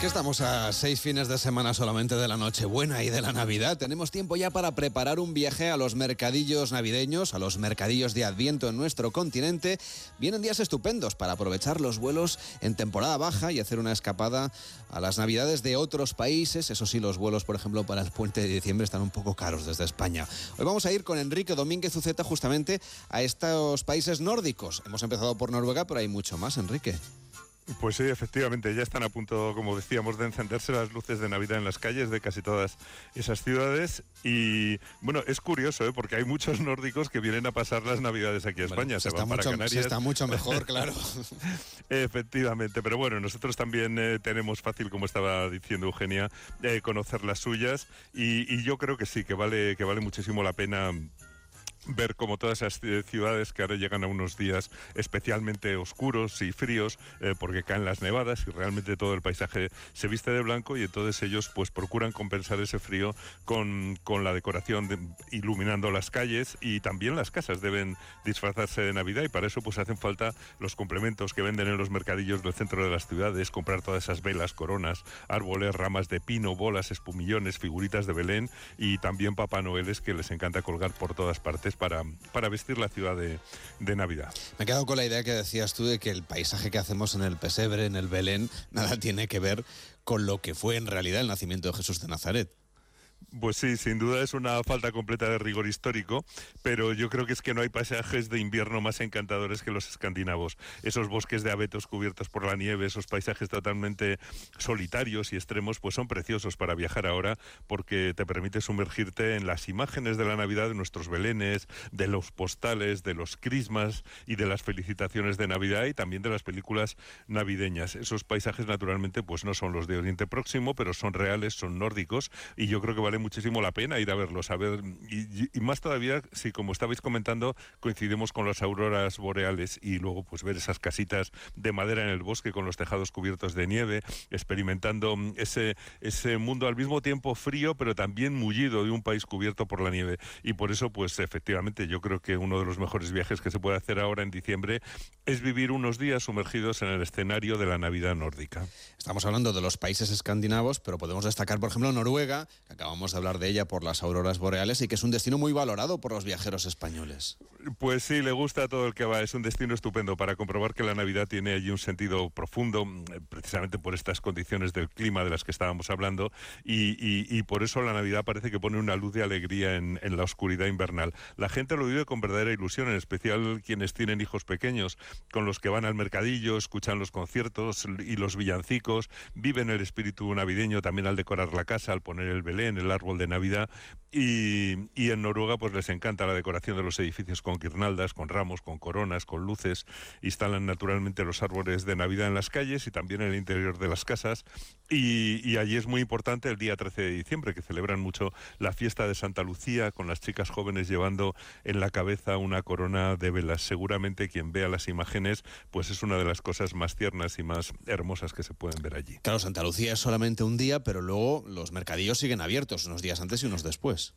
que estamos a seis fines de semana solamente de la Nochebuena y de la Navidad. Tenemos tiempo ya para preparar un viaje a los mercadillos navideños, a los mercadillos de Adviento en nuestro continente. Vienen días estupendos para aprovechar los vuelos en temporada baja y hacer una escapada a las Navidades de otros países. Eso sí, los vuelos, por ejemplo, para el puente de diciembre están un poco caros desde España. Hoy vamos a ir con Enrique Domínguez Uceta justamente a estos países nórdicos. Hemos empezado por Noruega, pero hay mucho más, Enrique. Pues sí, efectivamente, ya están a punto, como decíamos, de encenderse las luces de Navidad en las calles de casi todas esas ciudades. Y bueno, es curioso, ¿eh? porque hay muchos nórdicos que vienen a pasar las Navidades aquí a España. se, está mucho, está mucho mejor, claro. efectivamente, pero bueno, nosotros también eh, tenemos fácil, como estaba diciendo Eugenia, eh, conocer las suyas. Y, y yo creo que sí, que vale, que vale muchísimo la pena ver como todas esas ciudades que ahora llegan a unos días especialmente oscuros y fríos eh, porque caen las nevadas y realmente todo el paisaje se viste de blanco y entonces ellos pues procuran compensar ese frío con, con la decoración iluminando las calles y también las casas. Deben disfrazarse de Navidad y para eso pues hacen falta los complementos que venden en los mercadillos del centro de las ciudades, comprar todas esas velas, coronas, árboles, ramas de pino, bolas, espumillones, figuritas de Belén y también Papá Noeles que les encanta colgar por todas partes para, para vestir la ciudad de, de Navidad. Me he quedado con la idea que decías tú de que el paisaje que hacemos en el pesebre, en el Belén, nada tiene que ver con lo que fue en realidad el nacimiento de Jesús de Nazaret. Pues sí, sin duda es una falta completa de rigor histórico, pero yo creo que es que no hay paisajes de invierno más encantadores que los escandinavos. Esos bosques de abetos cubiertos por la nieve, esos paisajes totalmente solitarios y extremos, pues son preciosos para viajar ahora porque te permite sumergirte en las imágenes de la Navidad de nuestros belenes, de los postales, de los crismas y de las felicitaciones de Navidad y también de las películas navideñas. Esos paisajes naturalmente pues no son los de Oriente Próximo, pero son reales, son nórdicos y yo creo que vale muchísimo la pena ir a verlos, a ver, y, más todavía si como estabais comentando coincidimos con las auroras boreales y luego pues ver esas casitas de madera en el bosque con los tejados cubiertos de nieve, experimentando ese, ese mundo al mismo tiempo frío pero también mullido de un país cubierto por la nieve. Y por eso pues efectivamente yo creo que uno de los mejores viajes que se puede hacer ahora en diciembre es vivir unos días sumergidos en el escenario de la Navidad nórdica. Estamos hablando de los países escandinavos, pero podemos destacar por ejemplo Noruega, que acabamos Vamos a hablar de ella por las auroras boreales y que es un destino muy valorado por los viajeros españoles. Pues sí, le gusta a todo el que va. Es un destino estupendo para comprobar que la Navidad tiene allí un sentido profundo, eh, precisamente por estas condiciones del clima de las que estábamos hablando, y, por eso la Navidad parece que pone una luz de alegría en, en la oscuridad invernal. La gente lo vive con verdadera ilusión, en especial quienes tienen hijos pequeños, con los que van al mercadillo, escuchan los conciertos y los villancicos, viven el espíritu navideño también al decorar la casa, al poner el Belén, el árbol de Navidad y, en Noruega pues les encanta la decoración de los edificios con guirnaldas, con ramos, con coronas, con luces. Instalan naturalmente los árboles de Navidad en las calles y también en el interior de las casas. Y, allí es muy importante el día 13 de diciembre, que celebran mucho la fiesta de Santa Lucía, con las chicas jóvenes llevando en la cabeza una corona de velas. Seguramente quien vea las imágenes, pues es una de las cosas más tiernas y más hermosas que se pueden ver allí. Claro, Santa Lucía es solamente un día, pero luego los mercadillos siguen abiertos, unos días antes y unos después.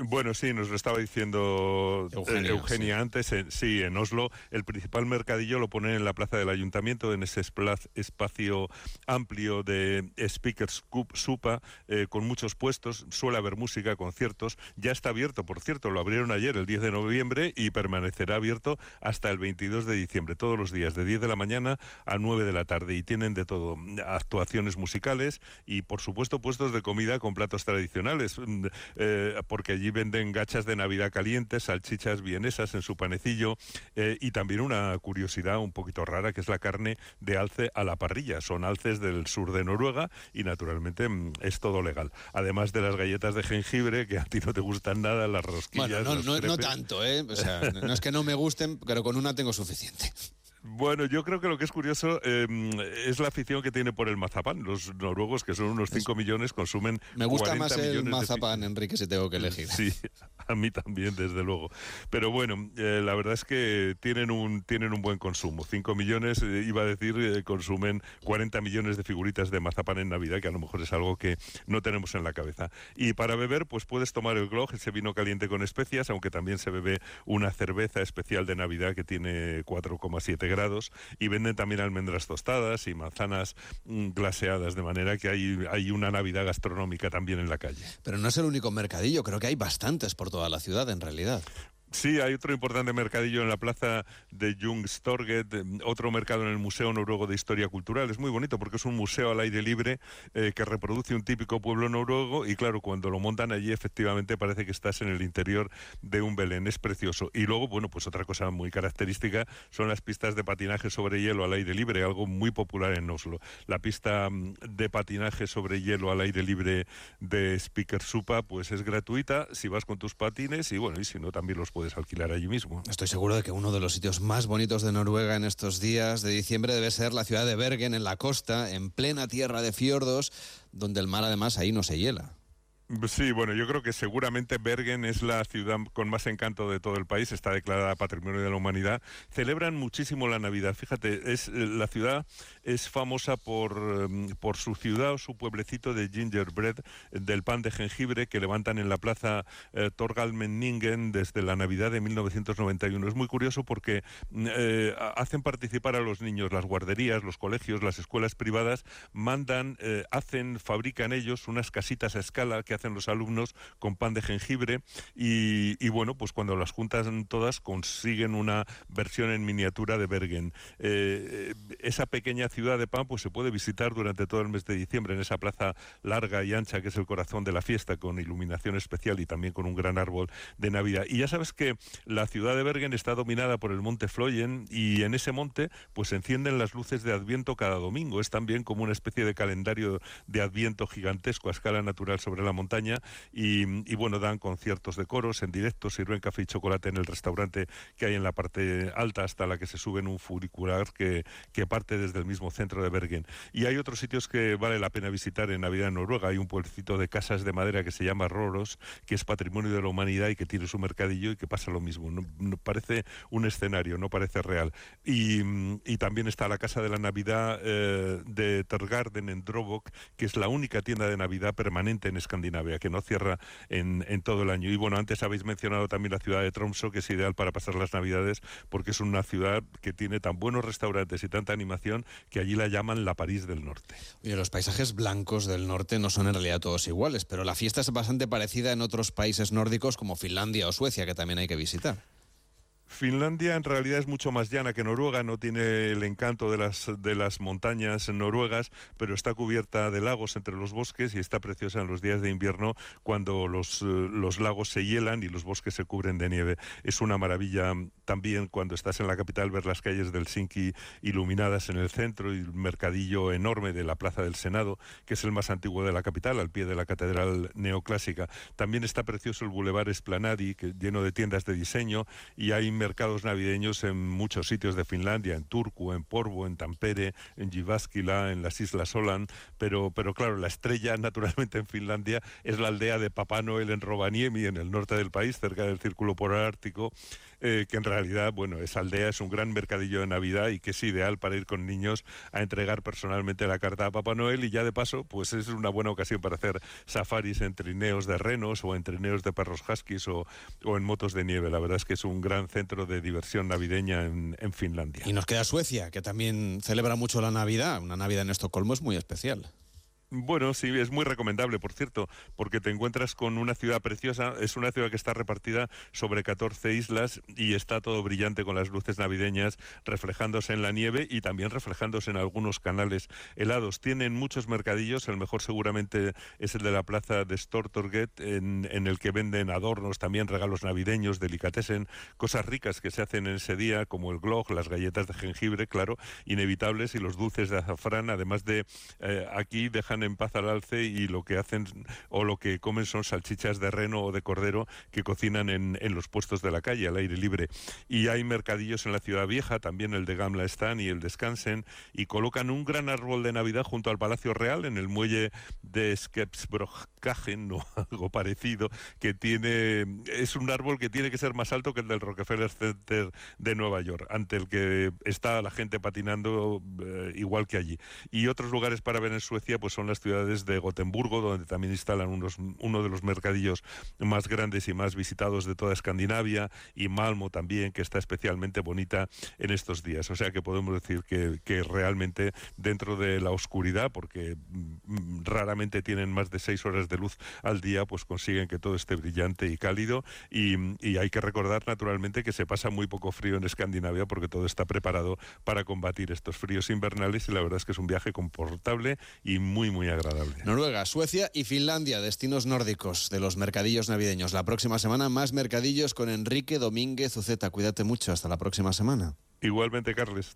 Bueno, sí, nos lo estaba diciendo eh, Eugenia, antes. sí, en Oslo el principal mercadillo lo ponen en la plaza del ayuntamiento, en ese espacio amplio de speakers supa, eh, con muchos puestos. Suele haber música, conciertos. Ya está abierto, por cierto, lo abrieron ayer, el 10 de noviembre, y permanecerá abierto hasta el 22 de diciembre, todos los días, de 10 de la mañana a 9 de la tarde. Y tienen de todo, actuaciones musicales y, por supuesto, puestos de comida con platos tradicionales, mm, eh, porque allí venden gachas de Navidad calientes, salchichas vienesas en su panecillo eh, y también una curiosidad un poquito rara que es la carne de alce a la parrilla. Son alces del sur de Noruega y naturalmente mm, es todo legal. Además de las galletas de jengibre que a ti no te gustan nada, las rosquillas. Bueno, no, no tanto, ¿eh? O sea, no es que no me gusten, pero con una tengo suficiente. Bueno, yo creo que lo que es curioso em, es la afición que tiene por el mazapán. Los noruegos, que son unos 5 millones, consumen. Me gusta más el mazapán, Enrique, si tengo que elegir. Sí, a mí también, desde luego. Pero bueno, eh, la verdad es que tienen un, tienen un buen consumo. 5 millones, eh, iba a decir, eh, consumen 40 millones de figuritas de mazapán en Navidad, que a lo mejor es algo que no tenemos en la cabeza. Y para beber, pues puedes tomar el glog, ese vino caliente con especias, aunque también se bebe una cerveza especial de Navidad que tiene 4,7 grados y venden también almendras tostadas y manzanas mm, glaseadas, de manera que hay, hay una Navidad gastronómica también en la calle. Pero no es el único mercadillo, creo que hay bastantes por toda la ciudad en realidad. Sí, hay otro importante mercadillo en la plaza de Jungstorget, eh, otro mercado en el Museo Noruego de Historia Cultural. Es muy bonito porque es un museo al aire libre eh, que reproduce un típico pueblo noruego y claro, cuando lo montan allí efectivamente parece que estás en el interior de un Belén. Es precioso. Y luego, bueno, pues otra cosa muy característica son las pistas de patinaje sobre hielo al aire libre, algo muy popular en Oslo. La pista mm, de patinaje sobre hielo al aire libre de Speaker Supa pues es gratuita si vas con tus patines y bueno, y si no también los puedes alquilar allí mismo. Estoy seguro de que uno de los sitios más bonitos de Noruega en estos días de diciembre debe ser la ciudad de Bergen, en la costa, en plena tierra de fiordos, donde el mar además ahí no se hiela. Sí, bueno, yo creo que seguramente Bergen es la ciudad con más encanto de todo el país, está declarada Patrimonio de la Humanidad. Celebran muchísimo la Navidad. Fíjate, es eh, la ciudad es famosa por, em, por su ciudad o su pueblecito de gingerbread, del pan de jengibre que levantan en la plaza eh, Torgalmenningen desde la Navidad de 1991. Es muy curioso porque mm, eh, hacen participar a los niños las guarderías, los colegios, las escuelas privadas, mandan, hacen, fabrican ellos unas casitas a escala que hacen los alumnos con pan de jengibre y, bueno, pues cuando las juntan todas consiguen una versión en miniatura de Bergen. Eh, esa pequeña ciudad de pan pues se puede visitar durante todo el mes de diciembre en esa plaza larga y ancha que es el corazón de la fiesta con iluminación especial y también con un gran árbol de Navidad. Y ya sabes que la ciudad de Bergen está dominada por el monte Floyen y en ese monte pues se encienden las luces de Adviento cada domingo. Es también como una especie de calendario de Adviento gigantesco a escala natural sobre la montaña y, bueno, dan conciertos de coros en directo, sirven café y chocolate en el restaurante que hay en la parte alta hasta la que se sube en un funicular que, que parte desde el mismo centro de Bergen. Y hay otros sitios que vale la pena visitar en Navidad en Noruega. Hay un pueblecito de casas de madera que se llama Roros, que es patrimonio de la humanidad y que tiene su mercadillo y que pasa lo mismo. No, parece un escenario, no parece real. Y, también está la Casa de la Navidad eh, de Tergarden en Drobok, que es la única tienda de Navidad permanente en Escandinavia que no cierra en, todo el año. Y bueno, antes habéis mencionado también la ciudad de Tromso, que es ideal para pasar las Navidades, porque es una ciudad que tiene tan buenos restaurantes y tanta animación que allí la llaman la París del Norte. Oye, los paisajes blancos del norte no son en realidad todos iguales, pero la fiesta es bastante parecida en otros países nórdicos como Finlandia o Suecia, que también hay que visitar. Finlandia en realidad es mucho más llana que Noruega, no tiene el encanto de las, de las montañas noruegas, pero está cubierta de lagos entre los bosques y está preciosa en los días de invierno cuando los, eh, los lagos se hielan y los bosques se cubren de nieve. Es una maravilla también cuando estás en la capital ver las calles del Helsinki iluminadas en el centro y el mercadillo enorme de la Plaza del Senado, que es el más antiguo de la capital, al pie de la catedral neoclásica. También está precioso el Boulevard Esplanadi, que, lleno de tiendas de diseño y hay mercados navideños en muchos sitios de Finlandia, en Turku, en Porvo, en Tampere, en Jyväskylä, en las Islas Solan, pero, pero claro, la estrella naturalmente en Finlandia es la aldea de Papá Noel en Rovaniemi, en el norte del país, cerca del Círculo Polar Ártico, eh, que en realidad, bueno, esa aldea es un gran mercadillo de Navidad y que es ideal para ir con niños a entregar personalmente la carta a Papá Noel y ya de paso, pues es una buena ocasión para hacer safaris en trineos de renos o en trineos de perros huskies o, o en motos de nieve. La verdad es que es un gran centro de diversión navideña en, en Finlandia. Y nos queda Suecia, que también celebra mucho la Navidad. Una Navidad en Estocolmo es muy especial. Bueno, sí, es muy recomendable, por cierto, porque te encuentras con una ciudad preciosa. Es una ciudad que está repartida sobre 14 islas y está todo brillante con las luces navideñas reflejándose en la nieve y también reflejándose en algunos canales helados. Tienen muchos mercadillos, el mejor seguramente es el de la plaza de Stortorget, en, el que venden adornos, también regalos navideños, delicatessen, cosas ricas que se hacen en ese día, como el glog, las galletas de jengibre, claro, inevitables, y los dulces de azafrán, además de eh, aquí dejan en paz al alce y lo que hacen o lo que comen son salchichas de reno o de cordero que cocinan en, en los puestos de la calle al aire libre. Y hay mercadillos en la ciudad vieja, también el de Gamla Stan y el Descansen, y colocan un gran árbol de Navidad junto al Palacio Real en el muelle de Skepsbrokagen o algo parecido, que tiene es un árbol que tiene que ser más alto que el del Rockefeller Center de Nueva York, ante el que está la gente patinando eh, igual que allí. Y otros lugares para ver en Suecia pues son las ciudades de Gotemburgo, donde también instalan unos, uno de los mercadillos más grandes y más visitados de toda Escandinavia, y Malmo también, que está especialmente bonita en estos días. O sea que podemos decir que, que realmente dentro de la oscuridad, porque mm, raramente tienen más de seis horas de luz al día, pues consiguen que todo esté brillante y cálido. Y, y hay que recordar naturalmente que se pasa muy poco frío en Escandinavia porque todo está preparado para combatir estos fríos invernales y la verdad es que es un viaje confortable y muy, muy agradable. Noruega, Suecia y Finlandia, destinos nórdicos de los mercadillos navideños. La próxima semana más mercadillos con Enrique Domínguez Uceta. Cuídate mucho. Hasta la próxima semana. Igualmente, Carles.